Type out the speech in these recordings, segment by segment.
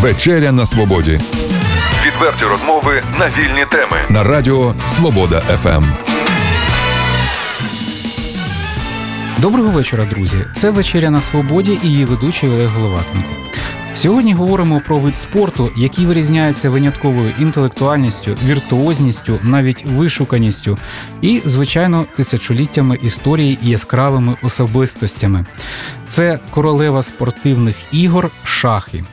Вечеря на свободі Відверті розмови на вільні теми. на радіо Свобода. ФМ. Доброго вечора, друзі. Це вечеря на свободі і її ведучий Олег Головатенко. Сьогодні говоримо про вид спорту, який вирізняється винятковою інтелектуальністю, віртуозністю, навіть вишуканістю і, звичайно, тисячоліттями історії і яскравими особистостями. Це королева спортивних ігор шахи.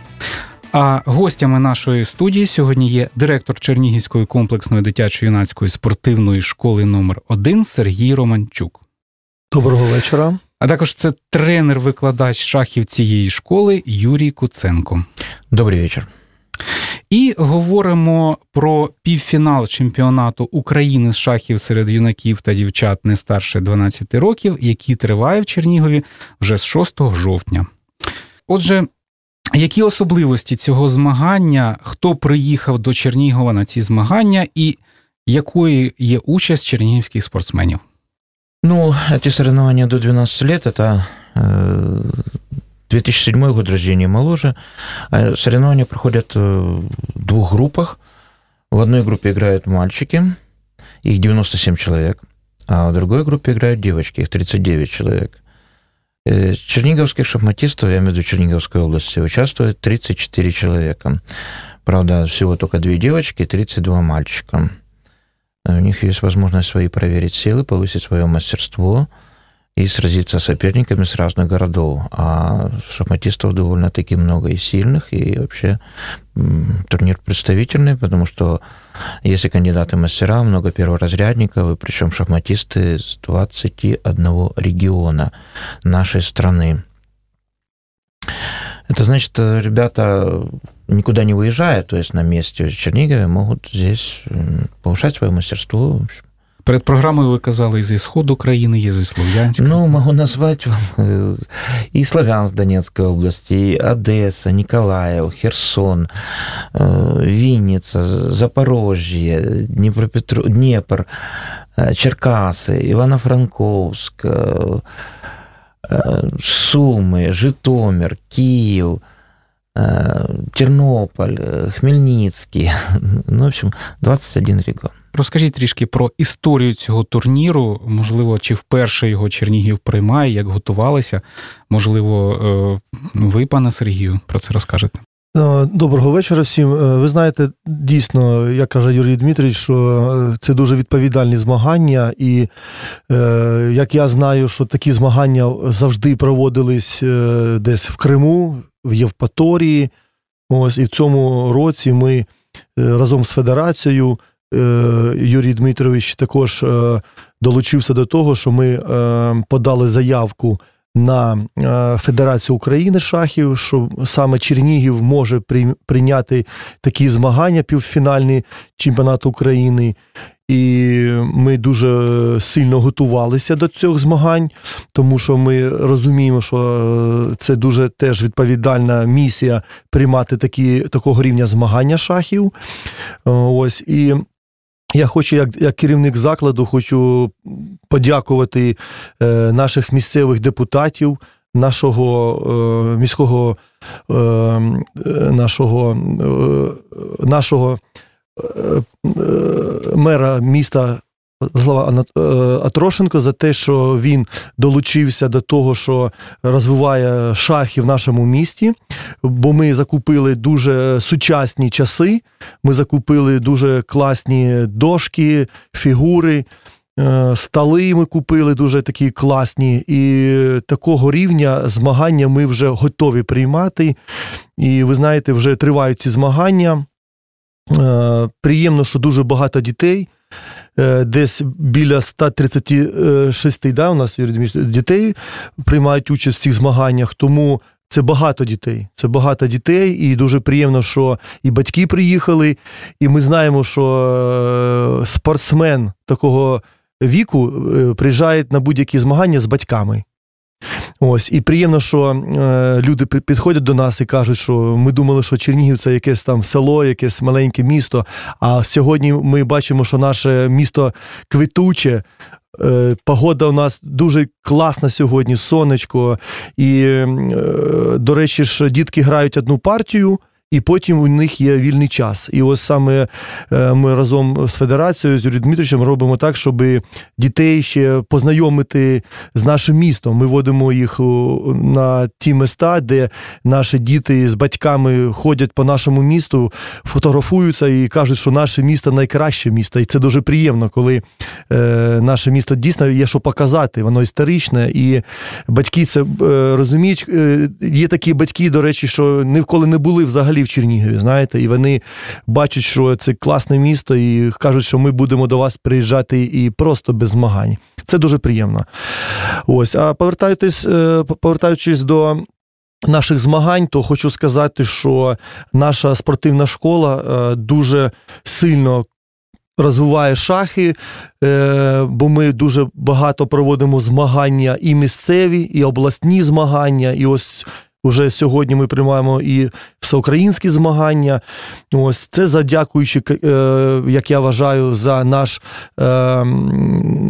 А гостями нашої студії сьогодні є директор Чернігівської комплексної дитячо-юнацької спортивної школи номер 1 Сергій Романчук. Доброго вечора. А також це тренер-викладач шахів цієї школи Юрій Куценко. Добрый вечер. І говоримо про півфінал чемпіонату України з шахів серед юнаків та дівчат не старше 12 років, який триває в Чернігові вже з 6 жовтня. Отже, які особливості цього змагання, хто приїхав до Чернігова на ці змагання, і якою є участь чернігівських спортсменів? Ну, эти соревнования до 12 лет, это э, 2007 год рождения и моложе. А Соревнования проходят э, в двух группах. В одной группе играют мальчики, их 97 человек, а в другой группе играют девочки, их 39 человек. Э, Черниговских шахматистов, я имею в виду Черниговской области, участвует 34 человека. Правда, всего только две девочки и 32 мальчика. У них есть возможность свои проверить силы, повысить свое мастерство и сразиться с соперниками с разных городов. А шахматистов довольно-таки много и сильных, и вообще турнир представительный, потому что если кандидаты мастера, много перворазрядников, и причем шахматисты с 21 региона нашей страны. Это значит, э, ребята никуда не выезжая, то есть на месте в Чернигове, могут здесь повышать свое мастерство. в общем. Перед програмою ви казали і зі сходу країни, і зі Слов'янська. Ну, могу назвать вам э, и Славянск Донецкой области, и Одесса, Николаев, Херсон, э, Винница, Запорожье, Днепропетро... Днепр, э, Черкасы, Ивано-Франковск, э, э, Сумы, Житомир, Киев, э, Тернополь, э, Хмельницкий. Ну, в общем, 21 регион. Розкажіть трішки про історію цього турніру. Можливо, чи вперше його Чернігів приймає, як готувалися. Можливо, е, ви, пане Сергію, про це розкажете. Е, Доброго вечора всім. Е, Ви знаєте, дійсно, як каже Юрій Дмитрович, що це дуже відповідальні змагання, і як я знаю, що такі змагання завжди проводились десь в Криму, в Євпаторії. Ось і в цьому році ми разом з федерацією. Е, Юрій Дмитрович також е, долучився до того, що ми е, подали заявку на Федерацію України шахів, що саме Чернігів може прийняти такі змагання півфінальні чемпіонату України. І ми дуже сильно готувалися до цих змагань, тому що ми розуміємо, що це дуже теж відповідальна місія приймати такі, такого рівня змагання шахів. Ось і я хочу, як, як керівник закладу, хочу подякувати е, наших місцевих депутатів, нашого е, міського е, нашого, е, нашого е, е, мера міста. Слава е, Атрошенко за те, що він долучився до того, що розвиває шахи в нашому місті, бо ми закупили дуже сучасні часи, ми закупили дуже класні дошки, фігури, е, столи ми купили дуже такі класні. І такого рівня змагання ми вже готові приймати. І ви знаєте, вже тривають ці змагання. Е, Приємно, що дуже багато дітей. Е, Десь біля 136 да, у нас дітей приймають участь в цих змаганнях. Тому це багато дітей. Це багато дітей, і дуже приємно, що і батьки приїхали. І ми знаємо, що е, спортсмен такого віку приїжджають на будь-які змагання з батьками. Ось, і приємно, що е, люди підходять до нас і кажуть, що ми думали, що Чернігів це якесь там село, якесь маленьке місто. А сьогодні ми бачимо, що наше місто квітуче. Е, Погода у нас дуже класна сьогодні, сонечко. І, е, до речі, ж дітки грають одну партію, і потім у них є вільний час. І ось саме е, ми разом з федерацією, з Юрієм Дмитровичем робимо так, щоб дітей ще познайомити з нашим містом. Ми водимо їх на ті міста, де наші діти з батьками ходять по нашому місту, фотографуються і кажуть, що наше місто найкраще місто. І це дуже приємно, коли е, наше місто дійсно є що показати. Воно історичне, і батьки це е, розуміють. Є такі батьки, до речі, що ніколи не були взагалі в Чернігові, знаєте, і вони бачать, що це класне місто, і кажуть, що ми будемо до вас приїжджати і просто без змагань. Це дуже приємно. Ось, а повертаючись, е, повертаючись до. Наших змагань, то хочу сказати, що наша спортивна школа е, дуже сильно розвиває шахи, е, бо ми дуже багато проводимо змагання і місцеві, і обласні змагання. І ось уже сьогодні ми приймаємо і всеукраїнські змагання. Ось це задякуючи, е, як я вважаю, за наш е,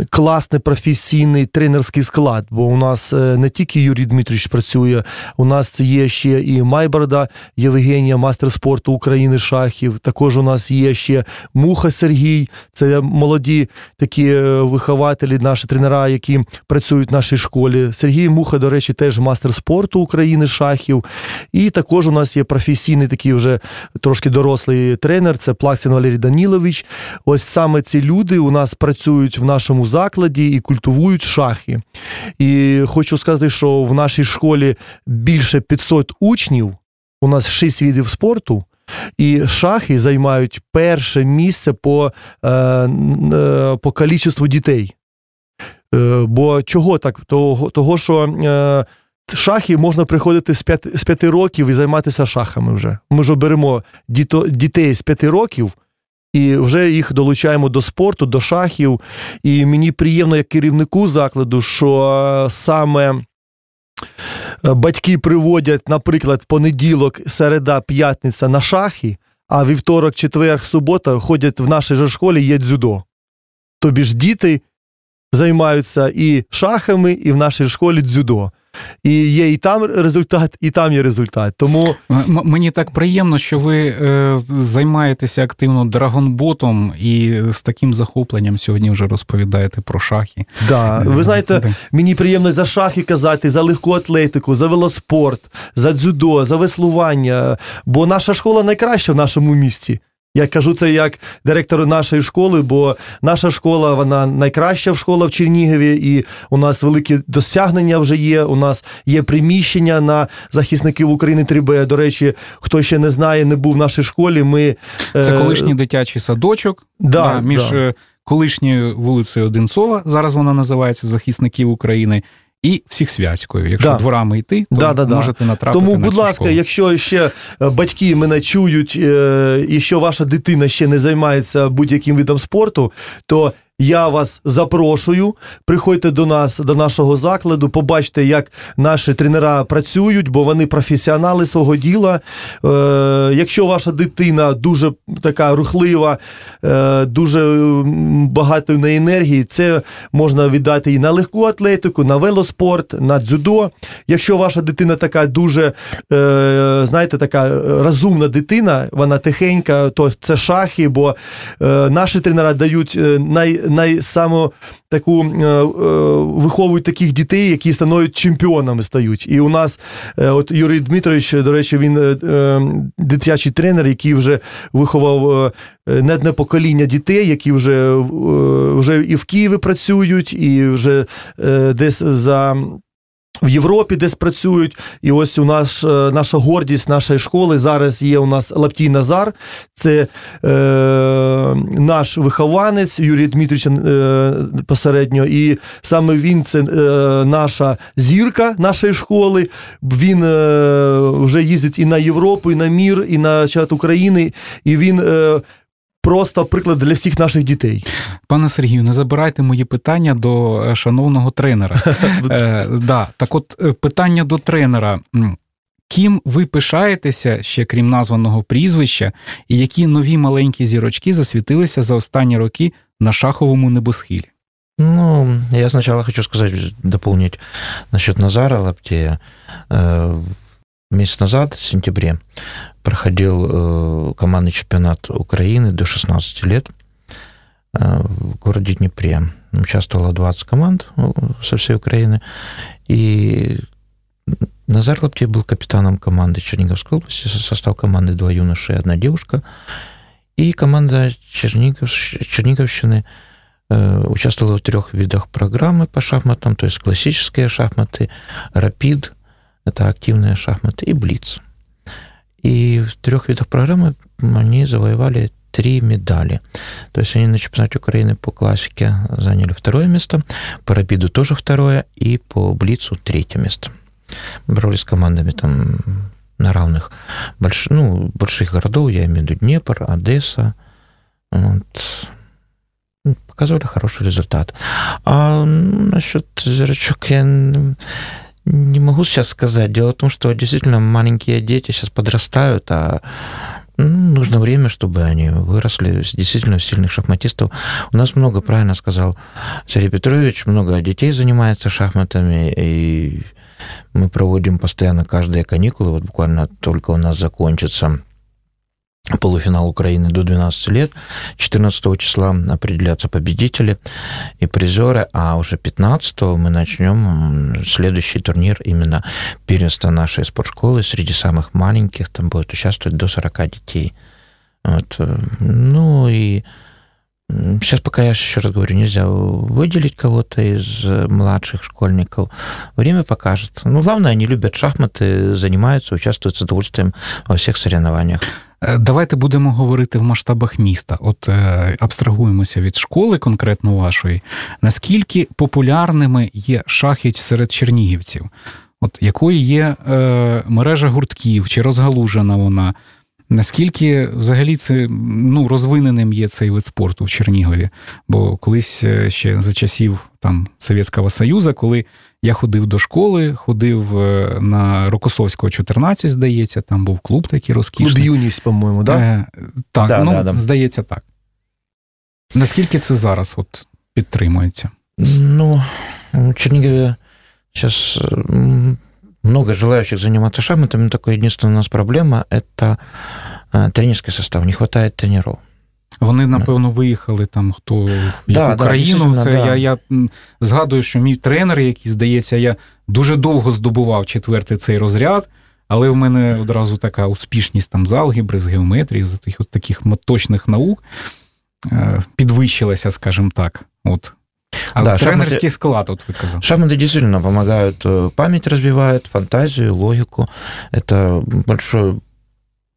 класний професійний тренерський склад. Бо у нас е, не тільки Юрій Дмитрович працює, у нас є ще і Майборда Євгенія, мастер спорту України шахів. Також у нас є ще Муха Сергій. Це молоді такі вихователі, наші тренера, які працюють в нашій школі. Сергій Муха, до речі, теж мастер спорту України шахів. І також у нас є професійний такий вже трошки дорослий тренер. Це Плаксін Валерій Данілович. Ось саме ці люди у нас працюють в нашому закладі і культивують шахи. І хочу сказати, що в нашій школі більше 500 учнів. У нас 6 видів спорту. І шахи займають перше місце по, е, е, по кількості дітей. Е, бо чого так? Того, того що шахи можна приходити з 5, з 5 років і займатися шахами вже. Ми ж беремо діто, дітей з 5 років. І вже їх долучаємо до спорту, до шахів. І мені приємно, як керівнику закладу, що саме е, батьки приводять, наприклад, понеділок, середа, п'ятниця на шахи, а вівторок, четвер, субота ходять в нашій же школі є дзюдо. Тобі ж діти займаються і шахами, і в нашій школі дзюдо. І є і там результат, і там є результат. Тому М- мені так приємно, що ви е, займаєтеся активно драгонботом і з таким захопленням сьогодні вже розповідаєте про шахи. да, ви знаєте, Да. Мені приємно за шахи казати, за легку атлетику, за велоспорт, за дзюдо, за веслування. Бо наша школа найкраща в нашому місті. Я кажу це як директор нашої школи, бо наша школа вона найкраща школа в Чернігові, і у нас великі досягнення вже є. У нас є приміщення на захисників України 3Б. До речі, хто ще не знає, не був в нашій школі. Ми Це е, колишній дитячий садочок да, між да. е, колишньою вулицею Одинцова, зараз вона називається Захисників України, і Всіхсвятською. Якщо Да. дворами йти, то Да, да, да. можете натрапити Тому, на будь ласка, школу. якщо ще е, батьки мене чують, е, і що ваша дитина ще не займається будь-яким видом спорту, то я вас запрошую. Приходьте до нас, до нашого закладу, побачте, як наші тренера працюють, бо вони професіонали свого діла. Е, якщо ваша дитина дуже така рухлива, е, дуже багато неї енергії, це можна віддати і на легку атлетику, на велоспорт, на дзюдо. Якщо ваша дитина така дуже, е, знаєте, така розумна дитина, вона тихенька, то це шахи, бо е, наші тренера дають е, най, най саму таку е, е, виховують таких дітей, які становлять чемпіонами стають. І у нас, е, от Юрій Дмитрович, до речі, він дитячий тренер, який вже виховав не одне покоління дітей, які вже, вже і в Києві працюють, і вже десь за. В Європі десь працюють, і ось у нас е, наша гордість нашої школи зараз є у нас Лаптій Назар. Це е, наш вихованець Юрій Дмитрович е, посередньо. І саме він це е, наша зірка нашої школи. Він е, вже їздить і на Європу, і на мір, і на чат України. І він е, просто приклад для всіх наших дітей. Пане Сергію, не забирайте мої питання до е, шановного тренера. Е, да, так от е, питання до тренера. Ким ви пишаєтеся ще крім названого прізвища, і які нові маленькі зірочки засвітилися за останні роки на шаховому небосхилі? Ну, я сначала хочу сказать, дополнить насчет Назара Лаптея. Э, месяц назад, в сентябре, проходил э, командный чемпионат Украины до 16 лет э, в городе Днепре. Участвовало 20 команд э, со всей Украины. И Назар Лаптев был капитаном команды Черниговской области, состав команды два юноши и одна девушка. И команда Чернигов, Черниговщины э, участвовала в трех видах программы по шахматам, то есть классические шахматы, рапид, это активные шахматы, и блиц. И в трех видах программы они завоевали три медали. То есть они на чемпионате Украины по классике заняли второе место, по рапиду тоже второе, и по блицу третье место. Боролись с командами там на равных больш... ну, больших городов, я имею в виду Днепр, Одесса. Вот. Ну, показывали хороший результат. А насчет зрачок я не могу сейчас сказать. Дело в том, что действительно маленькие дети сейчас подрастают, а ну, нужно время, чтобы они выросли действительно сильных шахматистов. У нас много, правильно сказал Сергей Петрович, много детей занимается шахматами, и мы проводим постоянно каждые каникулы. Вот буквально только у нас закончится полуфинал Украины до 12 лет. 14 числа определятся победители и призеры, а уже 15 мы начнем следующий турнир именно первенства нашей спортшколы среди самых маленьких. Там будет участвовать до 40 детей. Вот. Ну и Сейчас пока я еще раз говорю, нельзя выделить кого-то из младших школьников. Время покажет. Ну, главное, они любят шахматы, занимаются, участвуют с удовольствием во всех соревнованиях. Е, давайте будемо говорити в масштабах міста. От е, абстрагуємося від школи, конкретно вашої. Наскільки популярними є шахи серед чернігівців? От якою є е, мережа гуртків, чи розгалужена вона? Наскільки взагалі це ну, розвиненим є цей вид спорту в Чернігові? Бо колись е, ще за часів там Совєтського Союзу, коли я ходив до школи, ходив е, на Рокосовського 14, здається, там був клуб такий розкішний. Клуб юність, по-моєму, да? Е, так? Да, ну, да, да. здається, так. Наскільки це зараз от підтримується? Ну, в Чернигове сейчас много желающих заниматься шахматами, только единственная у нас проблема – это э, тренерский состав, не хватает тренеров. Вони, напевно, виїхали там хто в Да, яку да, країну. Це да. я, я згадую, що мій тренер, який, здається, я дуже довго здобував четвертий цей розряд, але в мене одразу така успішність там з алгебри, з геометрії, з таких, от таких точних наук е, підвищилася, скажімо так. От. А Да, тренерський склад, от ви казали. Шахматы действительно помогают, э, память развивают, фантазию, логику. Это большая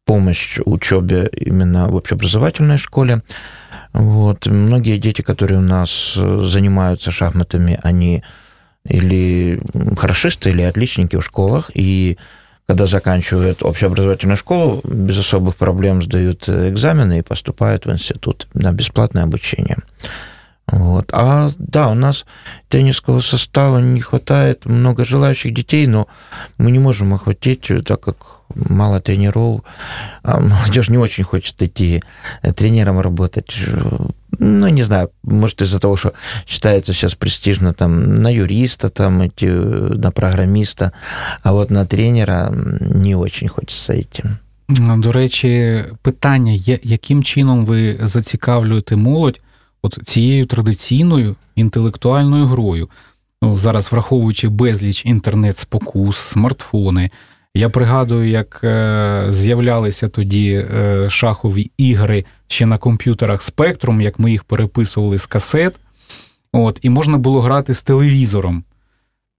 помощь учебе именно в общеобразовательной школе. Вот. Многие дети, которые у нас э, занимаются шахматами, они или хорошисты, или отличники в школах, и когда заканчивают общеобразовательную школу, без особых проблем сдают экзамены и поступают в институт на бесплатное обучение. Вот. А да, у нас тренерского состава не хватает, много желающих детей, но мы не можем охватить, так как мало тренеров, а молодежь не очень хочет идти тренером работать. Ну, не знаю, может, из-за того, что считается сейчас престижно там на юриста, там идти, на программиста, а вот на тренера не очень хочется идти. До речі, питання, яким чином ви зацікавлюєте молодь от цією традиційною інтелектуальною грою? Ну, зараз враховуючи безліч інтернет-спокус, смартфони. Я пригадую, як е, з'являлися тоді е, шахові ігри ще на комп'ютерах Spectrum, як ми їх переписували з касет. От, і можна було грати з телевізором.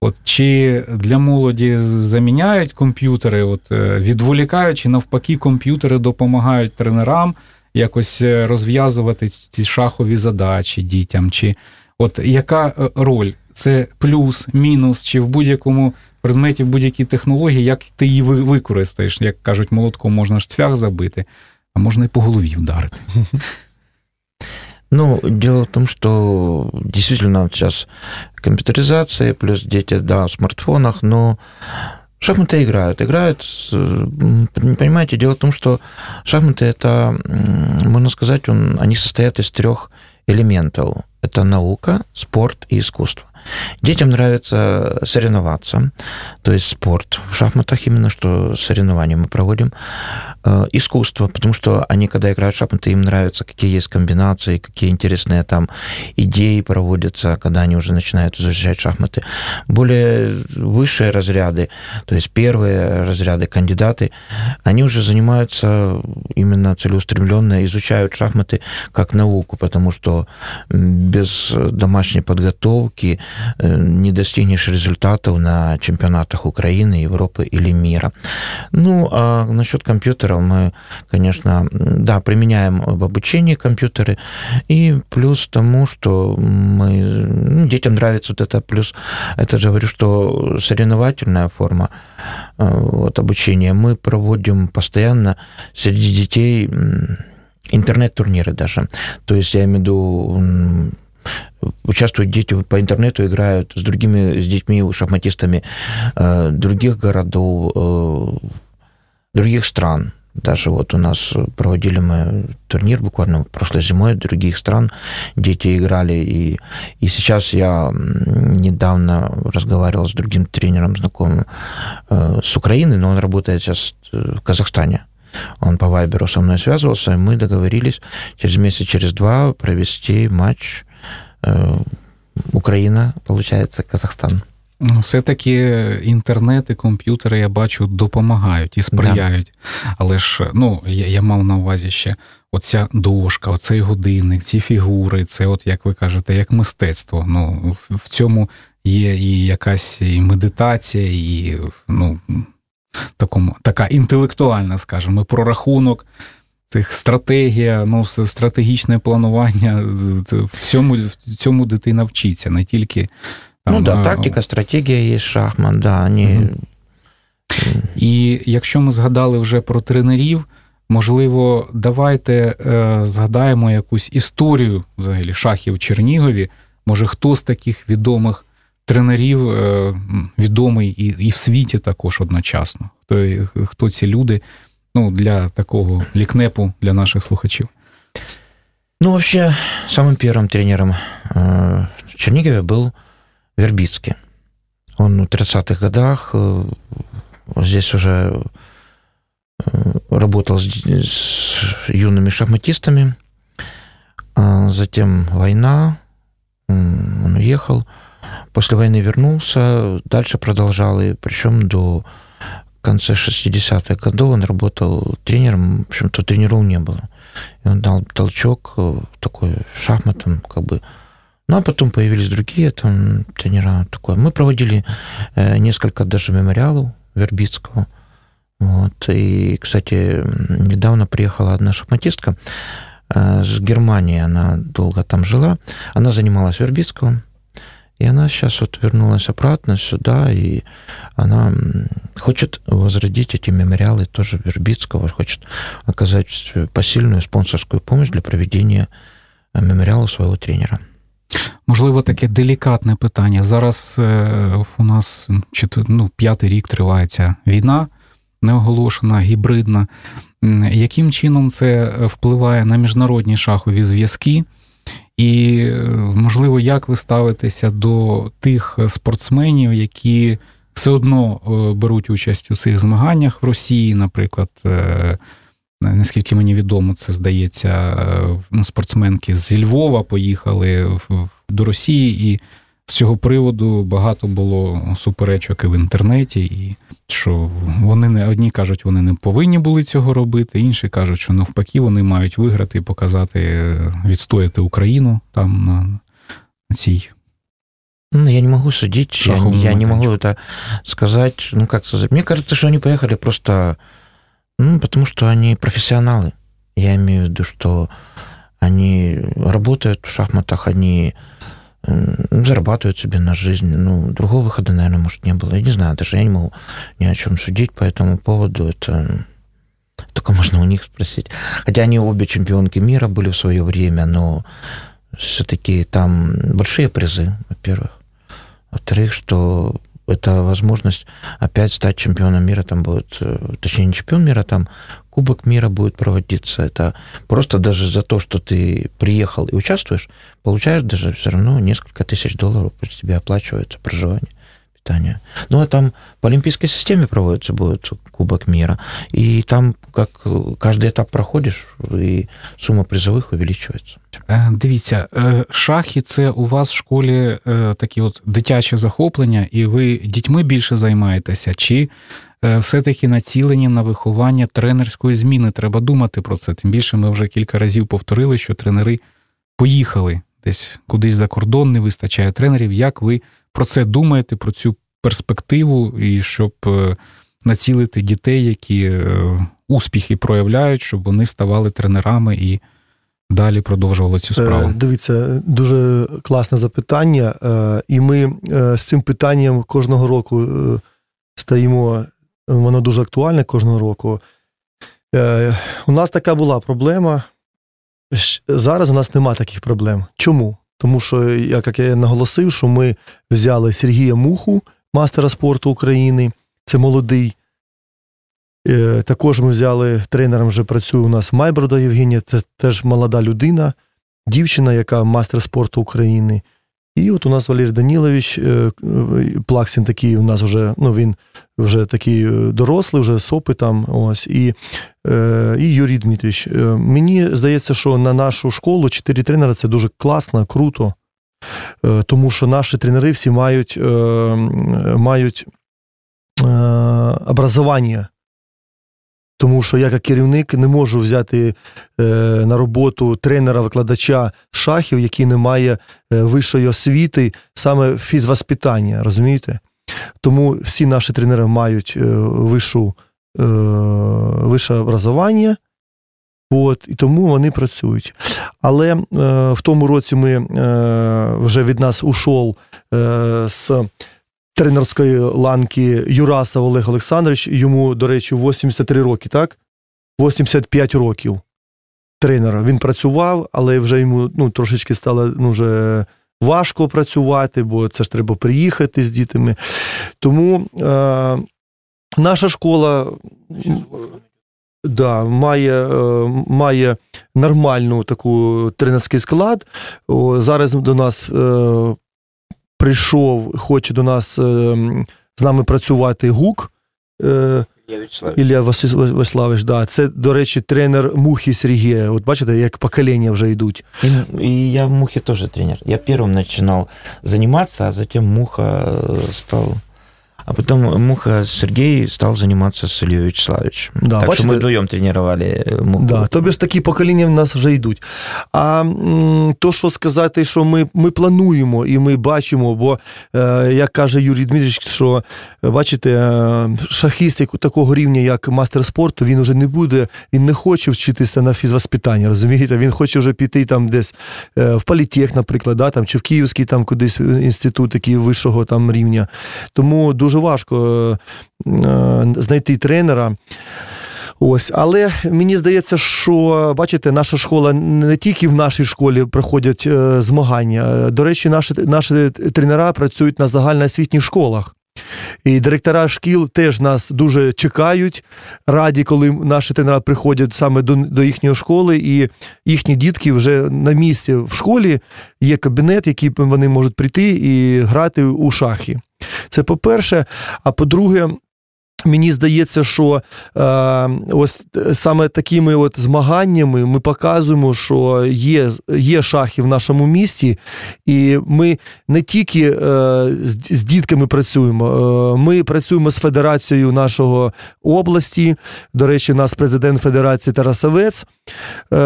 От чи для молоді заміняють комп'ютери, от е, відволікають, чи навпаки, комп'ютери допомагають тренерам якось е, розв'язувати ці шахові задачі дітям? Чи от яка е, роль? Це плюс, мінус, чи в будь-якому предметі, в будь-якій технології, як ти її використаєш? Як кажуть, молотком можна ж цвях забити, а можна і по голові вдарити. Ну, дело в том, что действительно сейчас компьютеризация, плюс дети, да, в смартфонах, но шахматы играют. Играют, м, понимаете, дело в том, что шахматы это, можно сказать, он, они состоят из трех элементов. Это наука, спорт и искусство. Детям нравится соревноваться, то есть спорт. В шахматах именно что соревнования мы проводим. Э, искусство, потому что они, когда играют в шахматы, им нравится, какие есть комбинации, какие интересные там идеи проводятся, когда они уже начинают изучать шахматы. Более высшие разряды, то есть первые разряды, кандидаты, они уже занимаются именно целеустремленно, изучают шахматы как науку, потому что без домашней подготовки не достигнешь результатов на чемпионатах Украины, Европы или мира. Ну, а насчет компьютеров мы, конечно, да, применяем в обучении компьютеры, и плюс тому, что мы, ну, детям нравится вот это, плюс это же говорю, что соревновательная форма э, вот, обучения мы проводим постоянно среди детей интернет-турниры даже. То есть я имею в виду участвуют дети по интернету, играют с другими, с детьми, шахматистами э, других городов, э, других стран. Даже вот у нас проводили мы турнир буквально прошлой зимой других стран, дети играли, и, и сейчас я недавно разговаривал с другим тренером знакомым э, с Украины, но он работает сейчас в Казахстане. Он по Вайберу со мной связывался, и мы договорились через месяц, через два провести матч Україна, получається, Казахстан. Ну, все-таки інтернет і комп'ютери, я бачу, допомагають і сприяють. Да. Але ж ну, я я мав на увазі ще оця дошка, оцей годинник, ці фігури, це, от, як ви кажете, як мистецтво. Ну, В цьому є і якась і медитація, і ну, такому, така інтелектуальна, скажімо, прорахунок цих стратегія, ну, стратегічне планування. В цьому в цьому дитина вчиться, не тільки. Там, ну да, тактика, стратегія є шахмат, да. Угу. І якщо ми згадали вже про тренерів, можливо, давайте е, згадаємо якусь історію взагалі шахів в Чернігові. Може, хто з таких відомих тренерів е, відомий і і в світі також одночасно? Хто, Хто ці люди? Ну, для такого ликнепу для наших слухачів? Ну, вообще, самым первым тренером э, Чернигове был Вербицкий. Он в 30-х годах э, здесь уже э, работал с, с юными шахматистами. А затем война, он уехал. После войны вернулся, дальше продолжал, и причем до конце 60-х годов он работал тренером, в общем-то, тренеров не было. И он дал толчок э, такой шахматом, как бы. Ну, а потом появились другие там тренера. Такое. Мы проводили э, несколько даже мемориалов Вербицкого. Вот. И, кстати, недавно приехала одна шахматистка э, с Германии, она долго там жила. Она занималась Вербицкого. И она сейчас вот вернулась обратно сюда, и она хочет возродить эти мемориалы тоже Вербицкого, хочет оказать посильную спонсорскую помощь для проведения э, меморіалу свого тренера. Можливо, таке делікатне питання. Зараз е, у нас ну, п'ятий рік тривається війна, неоголошена, гібридна. Яким чином це впливає на міжнародні шахові зв'язки? І, можливо, як ви ставитеся до тих спортсменів, які все одно е, беруть участь у цих змаганнях в Росії, наприклад, е, наскільки мені відомо, це здається, е, спортсменки з Львова поїхали до Росії, і з цього приводу багато було суперечок і в інтернеті, і що вони не одні кажуть, вони не повинні були цього робити, інші кажуть, що навпаки вони мають виграти і показати, відстояти Україну там на, на цій. Ну, я не могу судить, я, я не могу это сказать. Ну, как сказать? Мне кажется, что они поехали просто, ну, потому что они профессионалы. Я имею в виду, что они работают в шахматах, они зарабатывают себе на жизнь. Ну, другого выхода, наверное, может, не было. Я не знаю, даже я не могу ни о чем судить по этому поводу. Это только можно у них спросить. Хотя они обе чемпионки мира были в свое время, но все-таки там большие призы, во-первых. Во-вторых, что это возможность опять стать чемпионом мира. Там будет, э, точнее, не чемпион мира, там Кубок мира будет проводиться. Это просто даже за то, что ты приехал и участвуешь, получаешь даже все равно несколько тысяч долларов, пусть тебе оплачивается проживание питания. Ну, а там по олимпийской системе проводится будет Кубок мира, и там как каждый этап проходишь, и сумма призовых увеличивается. Е, Дивіться, е, шахи це у вас в школі е, такі от дитяче захоплення, і ви дітьми більше займаєтеся, чи е, все-таки націлені на виховання тренерської зміни? Треба думати про це. Тим більше ми вже кілька разів повторили, що тренери поїхали десь кудись за кордон, не вистачає тренерів. Як ви про це думаєте, про цю перспективу, і щоб е, націлити дітей, які е, успіхи проявляють, щоб вони ставали тренерами і далі продовжували цю справу? Е, Дивіться, дуже класне запитання. І ми з цим питанням кожного року стаємо, воно дуже актуальне кожного року. У нас така була проблема. Зараз у нас нема таких проблем. Чому? Тому що, як я наголосив, що ми взяли Сергія Муху, мастера спорту України, це молодий. Е, Також ми взяли тренером, вже працює у нас Майброда Євгенія, це теж молода людина, дівчина, яка мастер спорту України. І от у нас Валерій Данілович, е, Плаксін такий у нас вже, ну він вже такий е, дорослий, вже з опитом. Ось, і, е, і Юрій Дмитрич. Мені здається, що на нашу школу чотири тренера це дуже класно, круто. Тому що наші тренери всі мають, мають образування. Тому що я, як керівник, не можу взяти е, на роботу тренера-викладача шахів, який не має е, вищої освіти, саме фізвоспитання, розумієте? Тому всі наші тренери мають е, вищу, е, вище образування, от, і тому вони працюють. Але е, в тому році ми е, вже від нас ушов е, з тренерської ланки Юрасов Олег Олександрович. Йому, до речі, 83 роки, так? 85 років тренера. Він працював, але вже йому ну, трошечки стало ну, вже важко працювати, бо це ж треба приїхати з дітьми. Тому е, наша школа. Да, має, е, має нормальну таку тренерський склад. Зараз до нас е, прийшов, хоче до нас е, з нами працювати гук. Е, Ілля Василь- да. Це, до речі, тренер Мухи Сергія. От бачите, як покоління вже йдуть. І, і я в Мухі теж тренер. Я першим починав займатися, а затем Муха став стал... А потом Муха Сергей стал заниматься с Ильей Вячеславовичем. Да, так бачите? что мы вдвоем тренировали э, Муху. Да, тобі ж такі покоління в нас вже йдуть. А то, що сказати, що ми, ми плануємо і ми бачимо, бо, е, як каже Юрій Дмитрич, що е, бачите, е, шахіст такого рівня, як мастер спорту, він вже не буде, він не хоче вчитися на фізвоспитання, розумієте? Він хоче вже піти там десь е, в політех, наприклад, да, там, чи в Київський там кудись інститут такий вищого там рівня. Тому дуже важко е, е, знайти тренера. Ось, але мені здається, що бачите, наша школа не тільки в нашій школі проходять е, змагання. До речі, наші, наші тренера працюють на загальноосвітніх школах. І директора шкіл теж нас дуже чекають, раді, коли наші тренера приходять саме до, до їхньої школи, і їхні дітки вже на місці в школі є кабінет, який вони можуть прийти і грати у шахи. Це по-перше. А по-друге, Мені здається, що е, ось саме такими от змаганнями ми показуємо, що є, є шахи в нашому місті, і ми не тільки е, з, з дітками працюємо, е, ми працюємо з федерацією нашого області. До речі, у нас президент Федерації Тарасовець е,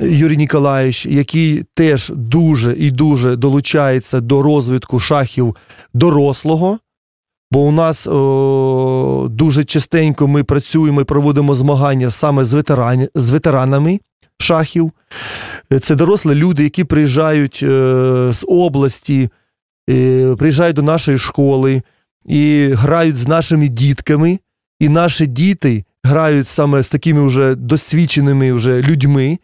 Юрій Ніколаєвич, який теж дуже і дуже долучається до розвитку шахів дорослого. Бо у нас о, дуже частенько ми працюємо і проводимо змагання саме з, ветерані, з ветеранами шахів. Е, Це дорослі люди, які приїжджають е, з області, е, приїжджають до нашої школи і грають з нашими дітками. І наші діти грають саме з такими вже досвідченими вже людьми.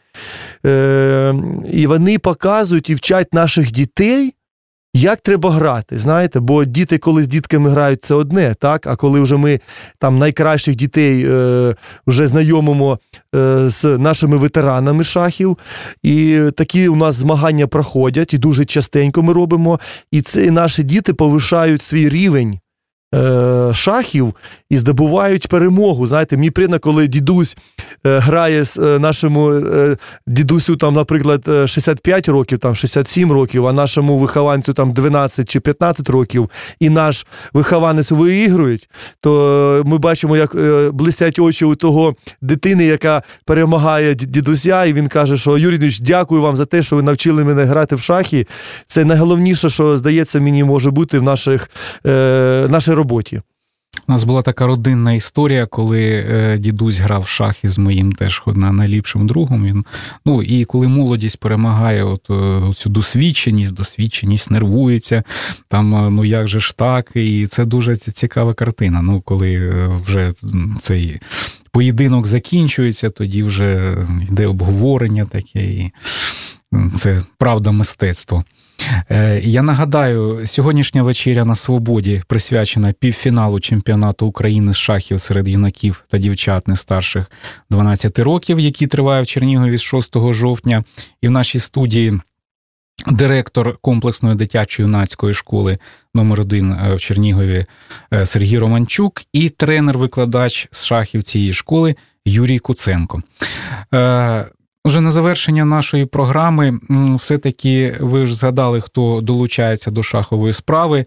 Е, і вони показують і вчать наших дітей як треба грати, знаєте, бо діти, коли з дітками грають, це одне, так? А коли вже ми там найкращих дітей е, вже знайомимо е, з нашими ветеранами шахів, і такі у нас змагання проходять, і дуже частенько ми робимо. І це наші діти повишають свій рівень. Е, Шахів і здобувають перемогу. Знаєте, мені приємно, коли дідусь е, грає з е, нашому е, дідусю, там, наприклад, е, 65 років, там 67 років, а нашому вихованцю там 12 чи 15 років, і наш вихованець виігрують, то ми бачимо, як е, блистять очі у того дитини, яка перемагає дідуся, і він каже, що Юрій Ильич, дякую вам за те, що ви навчили мене грати в шахи. Це найголовніше, що здається, мені може бути в наших, е, нашій роботі. У нас була така родинна історія, коли е, дідусь грав в шахи з моїм теж на найліпшим другом. Він, ну, і коли молодість перемагає от, е, цю досвідченість, досвідченість нервується, там, е, ну як же ж так, і це дуже цікава картина. Ну, коли вже цей поєдинок закінчується, тоді вже йде обговорення таке, і це правда мистецтво. Е, Я нагадаю, сьогоднішня вечеря на свободі присвячена півфіналу чемпіонату України з шахів серед юнаків та дівчат не старших 12 років, який триває в Чернігові з 6 жовтня. І в нашій студії директор комплексної дитячо-юнацької школи номер 1 в Чернігові е, Сергій Романчук і тренер-викладач з шахів цієї школи Юрій Куценко. Е, Вже на завершення нашої програми, все-таки ви ж згадали, хто долучається до шахової справи,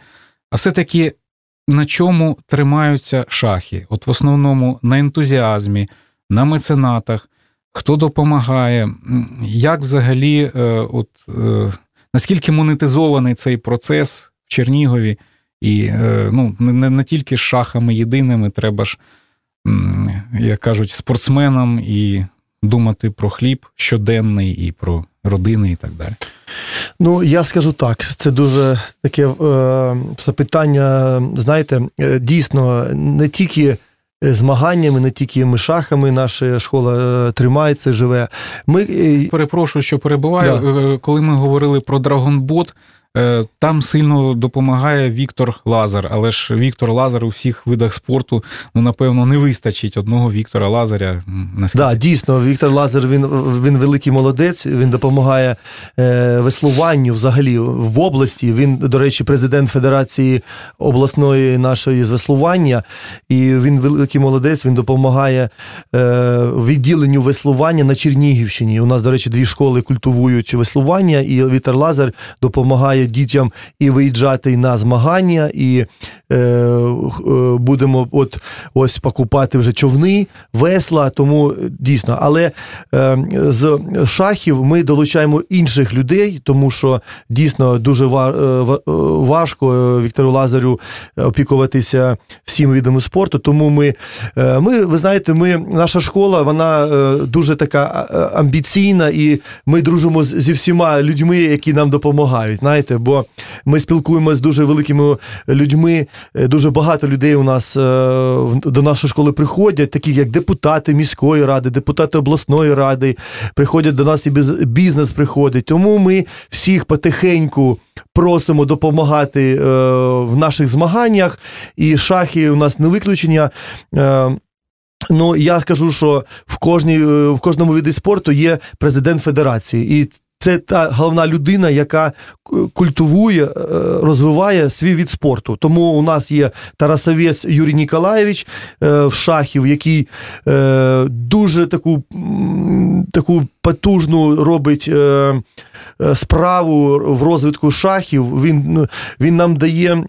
а все-таки на чому тримаються шахи? От в основному на ентузіазмі, на меценатах, хто допомагає, як взагалі, е, от, е, наскільки монетизований цей процес в Чернігові, і е, ну, не, не тільки з шахами єдиними, треба ж, як кажуть, спортсменам і думати про хліб щоденний і про родини і так далі. Ну, я скажу так, це дуже таке е, запитання, знаєте, е, дійсно, не тільки змаганнями, не тільки шахами наша школа е, тримається, живе. Ми, е, Перепрошую, що перебиваю. Е, Коли ми говорили про Dragon Boat, е, там сильно допомагає Віктор Лазар, але ж Віктор Лазар у всіх видах спорту, ну напевно, не вистачить одного Віктора Лазаря. наскільки Да, дійсно, Віктор Лазар він, він великий молодець. Він допомагає е, веслуванню взагалі в області. Він, до речі, президент Федерації обласної нашої з веслування, і він великий молодець. Він допомагає е, відділенню веслування на Чернігівщині. У нас, до речі, дві школи культивують веслування, і Віктор Лазар допомагає дітям і виїжджати на змагання, і е, е, будемо от ось покупати вже човни, весла. Тому е, дійсно, але е, з шахів ми долучаємо інших людей, тому що дійсно дуже е, е, важко Віктору Лазарю опікуватися всіми видами спорту. Тому ми, ми ви знаєте, ми наша школа, вона дуже така амбіційна, і ми дружимо зі всіма людьми, які нам допомагають. Знаєте, бо ми спілкуємося з дуже великими людьми. Е, Дуже багато людей у нас е, до нашої школи приходять, такі як депутати міської ради, депутати обласної ради, приходять до нас і біз- бізнес приходить. Тому ми всіх потихеньку просимо допомагати е, в наших змаганнях. І шахи у нас не виключення. Е, Ну, я кажу, що в кожній е, в кожному виді спорту є президент федерації, і це та головна людина, яка культивує, е, розвиває свій від спорту. Тому у нас є Тарасовець Юрій Ніколаєвич е, в шахів, який е, дуже таку, таку потужну робить. Справу в розвитку шахів він, він нам дає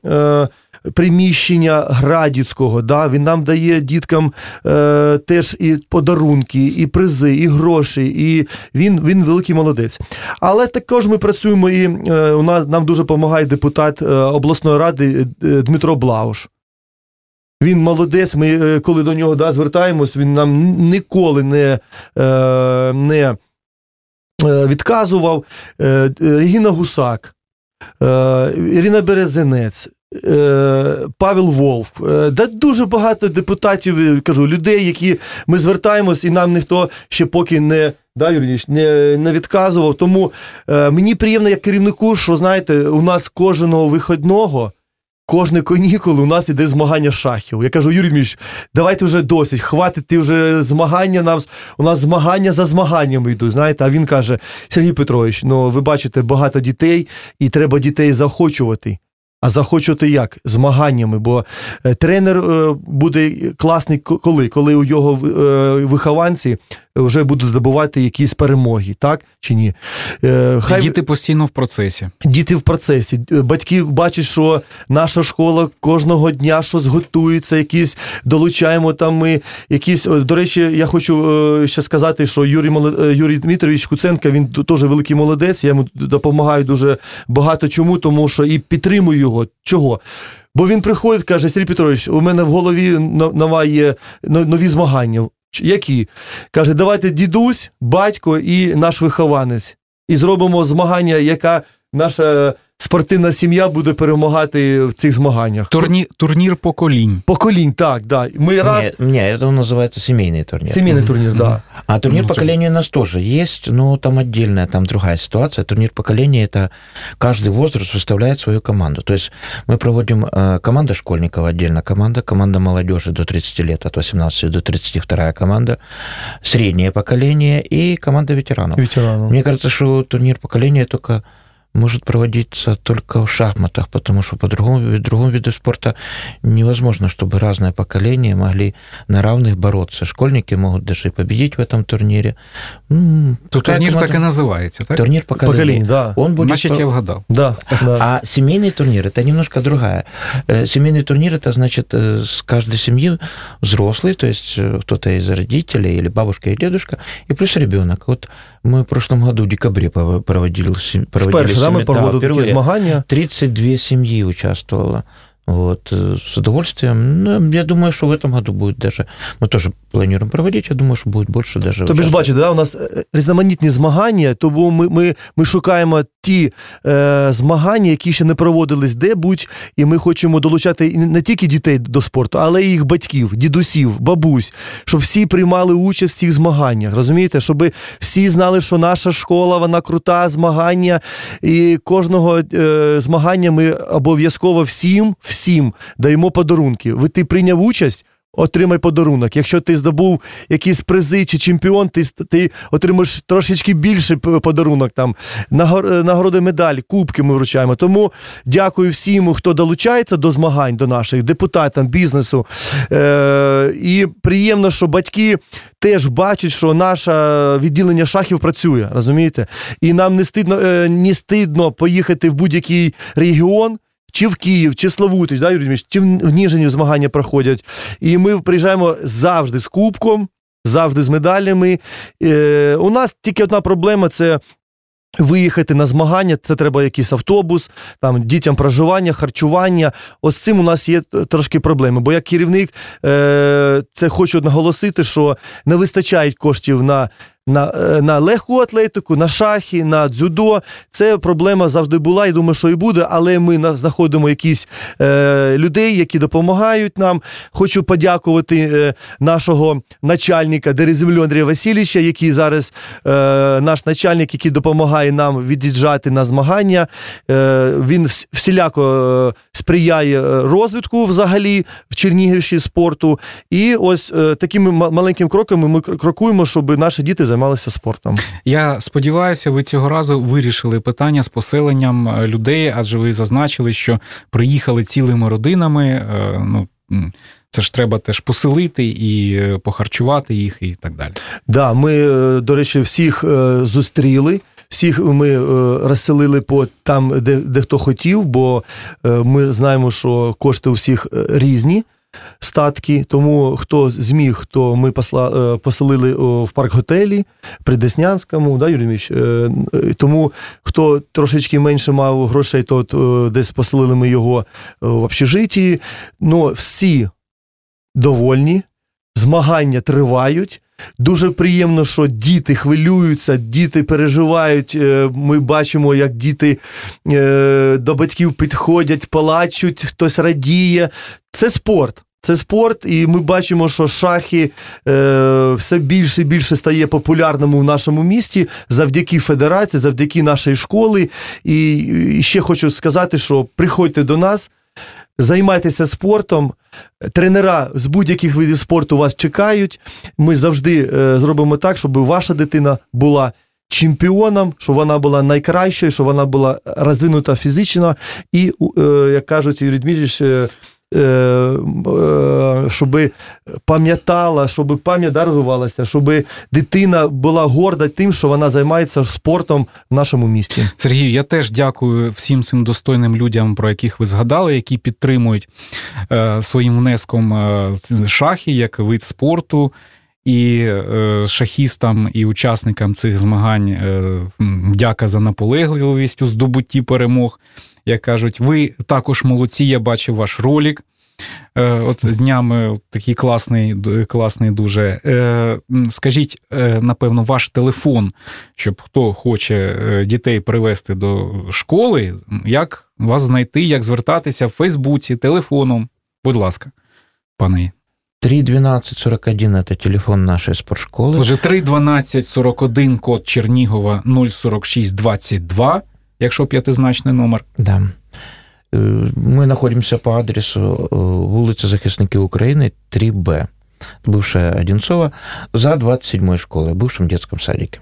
приміщення Градіцького. Да? Він нам дає діткам е, теж і подарунки, і призи, і гроші. І він, він великий молодець. Але також ми працюємо і е, у нас нам дуже допомагає депутат е, обласної ради е, Дмитро Блауш. Він молодець. Ми е, коли до нього да, звертаємось, він нам ніколи не, е, не відказував. Регіна Гусак, Ірина Березинець. Е, Павел Вовк, е, да дуже багато депутатів, е, кажу, людей, які ми звертаємось, і нам ніхто ще поки не. Да, Юрій, не, не відказував. Тому е, мені приємно як керівнику, що знаєте, у нас кожного виходного, кожне канікули у нас іде змагання шахів. Я кажу, Юрій Міш, давайте вже досить, хватить вже змагання. Нам у нас змагання за змаганнями йдуть. Знаєте, а він каже: Сергій Петрович, ну ви бачите багато дітей, і треба дітей захочувати. А захочувати як? Змаганнями, бо е, тренер е, буде класний коли? Коли у його е, вихованці вже будуть здобувати якісь перемоги, так чи ні? Е, Хай... Діти постійно в процесі. Діти в процесі. Е, Батьки бачать, що наша школа кожного дня щось готується, якісь долучаємо там ми якісь. До речі, я хочу е, ще сказати, що Юрій е, Юрій Дмитрович Куценко, він д- теж великий молодець. Я йому допомагаю дуже багато чому, тому що і підтримую його. Чого? Бо він приходить, каже: Сергій Петрович, у мене в голові нова є нові змагання. Які? Каже, давайте дідусь, батько і наш вихованець. І зробимо змагання, яка наша спортивна сім'я буде перемагати в цих змаганнях. Турні... Турнір поколінь. Поколінь, так, да. Ми раз. Не, не, это он называется семейный турнир. Сімейний турнір, да. А турнир Ну, поколения у нас тоже есть, но там отдельная, там другая ситуация. Турнир поколения это каждый возраст выставляет свою команду. То есть мы проводим э, команда школьников отдельно, команда, команда молодежи до 30 лет, от 18 до 32 команда, среднее поколение и команда ветеранов. Ветерану. Мне кажется, что турнир поколения только может проводиться только в шахматах, потому что по другому, в другом виду спорта невозможно, чтобы разные поколения могли на равных бороться. Школьники могут даже и победить в этом турнире. М, То какая турнір команда? так і називається, так? Турнир поколения. Поколінь, да. Он будет Значить, по- я вгадав. Да, да. а семейный турнир это немножко другая. Э, Семейный турнир это значит э, с каждой семьи взрослый, то есть э, кто-то из родителей или бабушка и дедушка, и плюс ребенок. Вот мы в прошлом году в декабре пов- проводили, сем- проводили Вперше да, ми семей- проводили такі впервые. змагання. 32 семьи участвовало. Вот, э, с удовольствием. Ну, я думаю, что в этом году будет даже... Мы тоже планируем проводить, я думаю, что будет больше даже... Тобі ж участников. бачите, да, у нас е, різноманітні змагання, тому ми, ми, ми шукаємо ті е, змагання, які ще не проводились де-будь, і ми хочемо долучати не тільки дітей до спорту, але й їх батьків, дідусів, бабусь, щоб всі приймали участь в цих змаганнях. Розумієте, щоб всі знали, що наша школа вона крута, змагання, і кожного е, змагання ми обов'язково всім, всім даємо подарунки. Ви ти прийняв участь. Отримай подарунок. Якщо ти здобув якісь призи чи чемпіон, ти, ти отримаєш трошечки більше подарунок. Там е, нагороди медалі, кубки ми вручаємо. Тому дякую всім, хто долучається до змагань, до наших депутатам, бізнесу. Е, і приємно, що батьки теж бачать, що наше відділення шахів працює. Розумієте? І нам не стидно, е, не стидно поїхати в будь-який регіон. Чи в Київ, чи Славутич, да, Юрій чи в Ніжині змагання проходять. І ми приїжджаємо завжди з кубком, завжди з медалями. Е, у нас тільки одна проблема це. Виїхати на змагання, це треба якийсь автобус, там дітям проживання, харчування. Ось цим у нас є трошки проблеми. Бо як керівник, е, це хочу наголосити, що не вистачає коштів на, на, е, на легку атлетику, на шахи, на дзюдо. Це проблема завжди була, і думаю, що і буде. Але ми знаходимо якісь е, людей, які допомагають нам. Хочу подякувати е, нашого начальника Дереземлю Андрія Васильовича, який зараз е, наш начальник, який допомагає нам від'їжджати на змагання. Е, він всіляко е, сприяє е, розвитку взагалі в Чернігівщині спорту. І ось е, такими маленькими кроками ми крокуємо, щоб наші діти займалися спортом. Я сподіваюся, ви цього разу вирішили питання з поселенням е, людей, адже ви зазначили, що приїхали цілими родинами. е, Ну, це ж треба теж поселити і е, похарчувати їх, і так далі. Да, ми, до речі, всіх зустріли. Всіх ми розселили по там, де, де хто хотів, бо ми знаємо, що кошти у всіх різні статки. Тому хто зміг, то ми посла, е, поселили в парк-готелі при Деснянському, да, Юрій Міч? Е, е, тому хто трошечки менше мав грошей, то е, десь поселили ми його е, в общежитті. Ну, всі довольні, змагання тривають. Дуже приємно, що діти хвилюються, діти переживають. Е, Ми бачимо, як діти е, до батьків підходять, плачуть, хтось радіє. Це спорт. Це спорт, і ми бачимо, що шахи е, все більше і більше стає популярним у нашому місті завдяки федерації, завдяки нашій школі. І, і ще хочу сказати, що приходьте до нас, займайтеся спортом. Тренера з будь-яких видів спорту вас чекають. Ми завжди е, зробимо так, щоб ваша дитина була. Чемпіоном, щоб вона була найкращою, щоб вона була розвинута фізично, і, е, як кажуть, Юрій Дмитрич, е, е, щоб пам'ятала, щоб пам'ять да, розвивалася, щоб дитина була горда тим, що вона займається спортом в нашому місті. Сергію, я теж дякую всім цим достойним людям, про яких ви згадали, які підтримують е, своїм внеском е, шахи як вид спорту. І е, шахістам і учасникам цих змагань е, дяка за наполегливість у здобутті перемог. Як кажуть, ви також молодці. Я бачив ваш ролик. Е, от днями такий класний, класний дуже. Е, скажіть, е, напевно, ваш телефон, щоб хто хоче дітей привезти до школи, як вас знайти, як звертатися в Фейсбуці, телефоном. Будь ласка, пане. 31241 это телефон нашей спортшколы. Отже, 31241 код Чернігова 04622, якщо п'ятизначний номер. Да. Мы находимся по адресу вулиця Захисників України, 3Б, бывшая Одинцова, за 27-й школой, бывшем детском садике.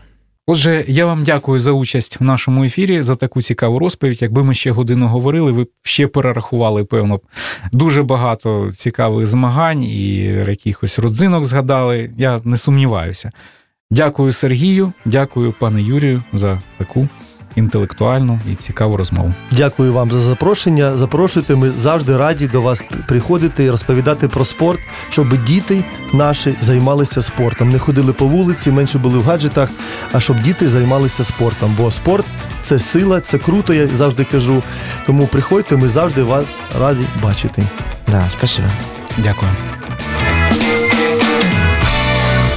Отже, я вам дякую за участь в нашому ефірі, за таку цікаву розповідь. Якби ми ще годину говорили, ви б ще перерахували, певно, дуже багато цікавих змагань і якихось родзинок згадали. Я не сумніваюся. Дякую Сергію, дякую пане Юрію за таку інтелектуальну і цікаву розмову. Дякую вам за запрошення. Запрошуйте, ми завжди раді до вас приходити і розповідати про спорт, щоб діти наші займалися спортом, не ходили по вулиці, менше були в гаджетах, а щоб діти займалися спортом. Бо спорт це сила, це круто, я завжди кажу. Тому приходьте, ми завжди вас раді бачити. Да, спасибо. Дякую.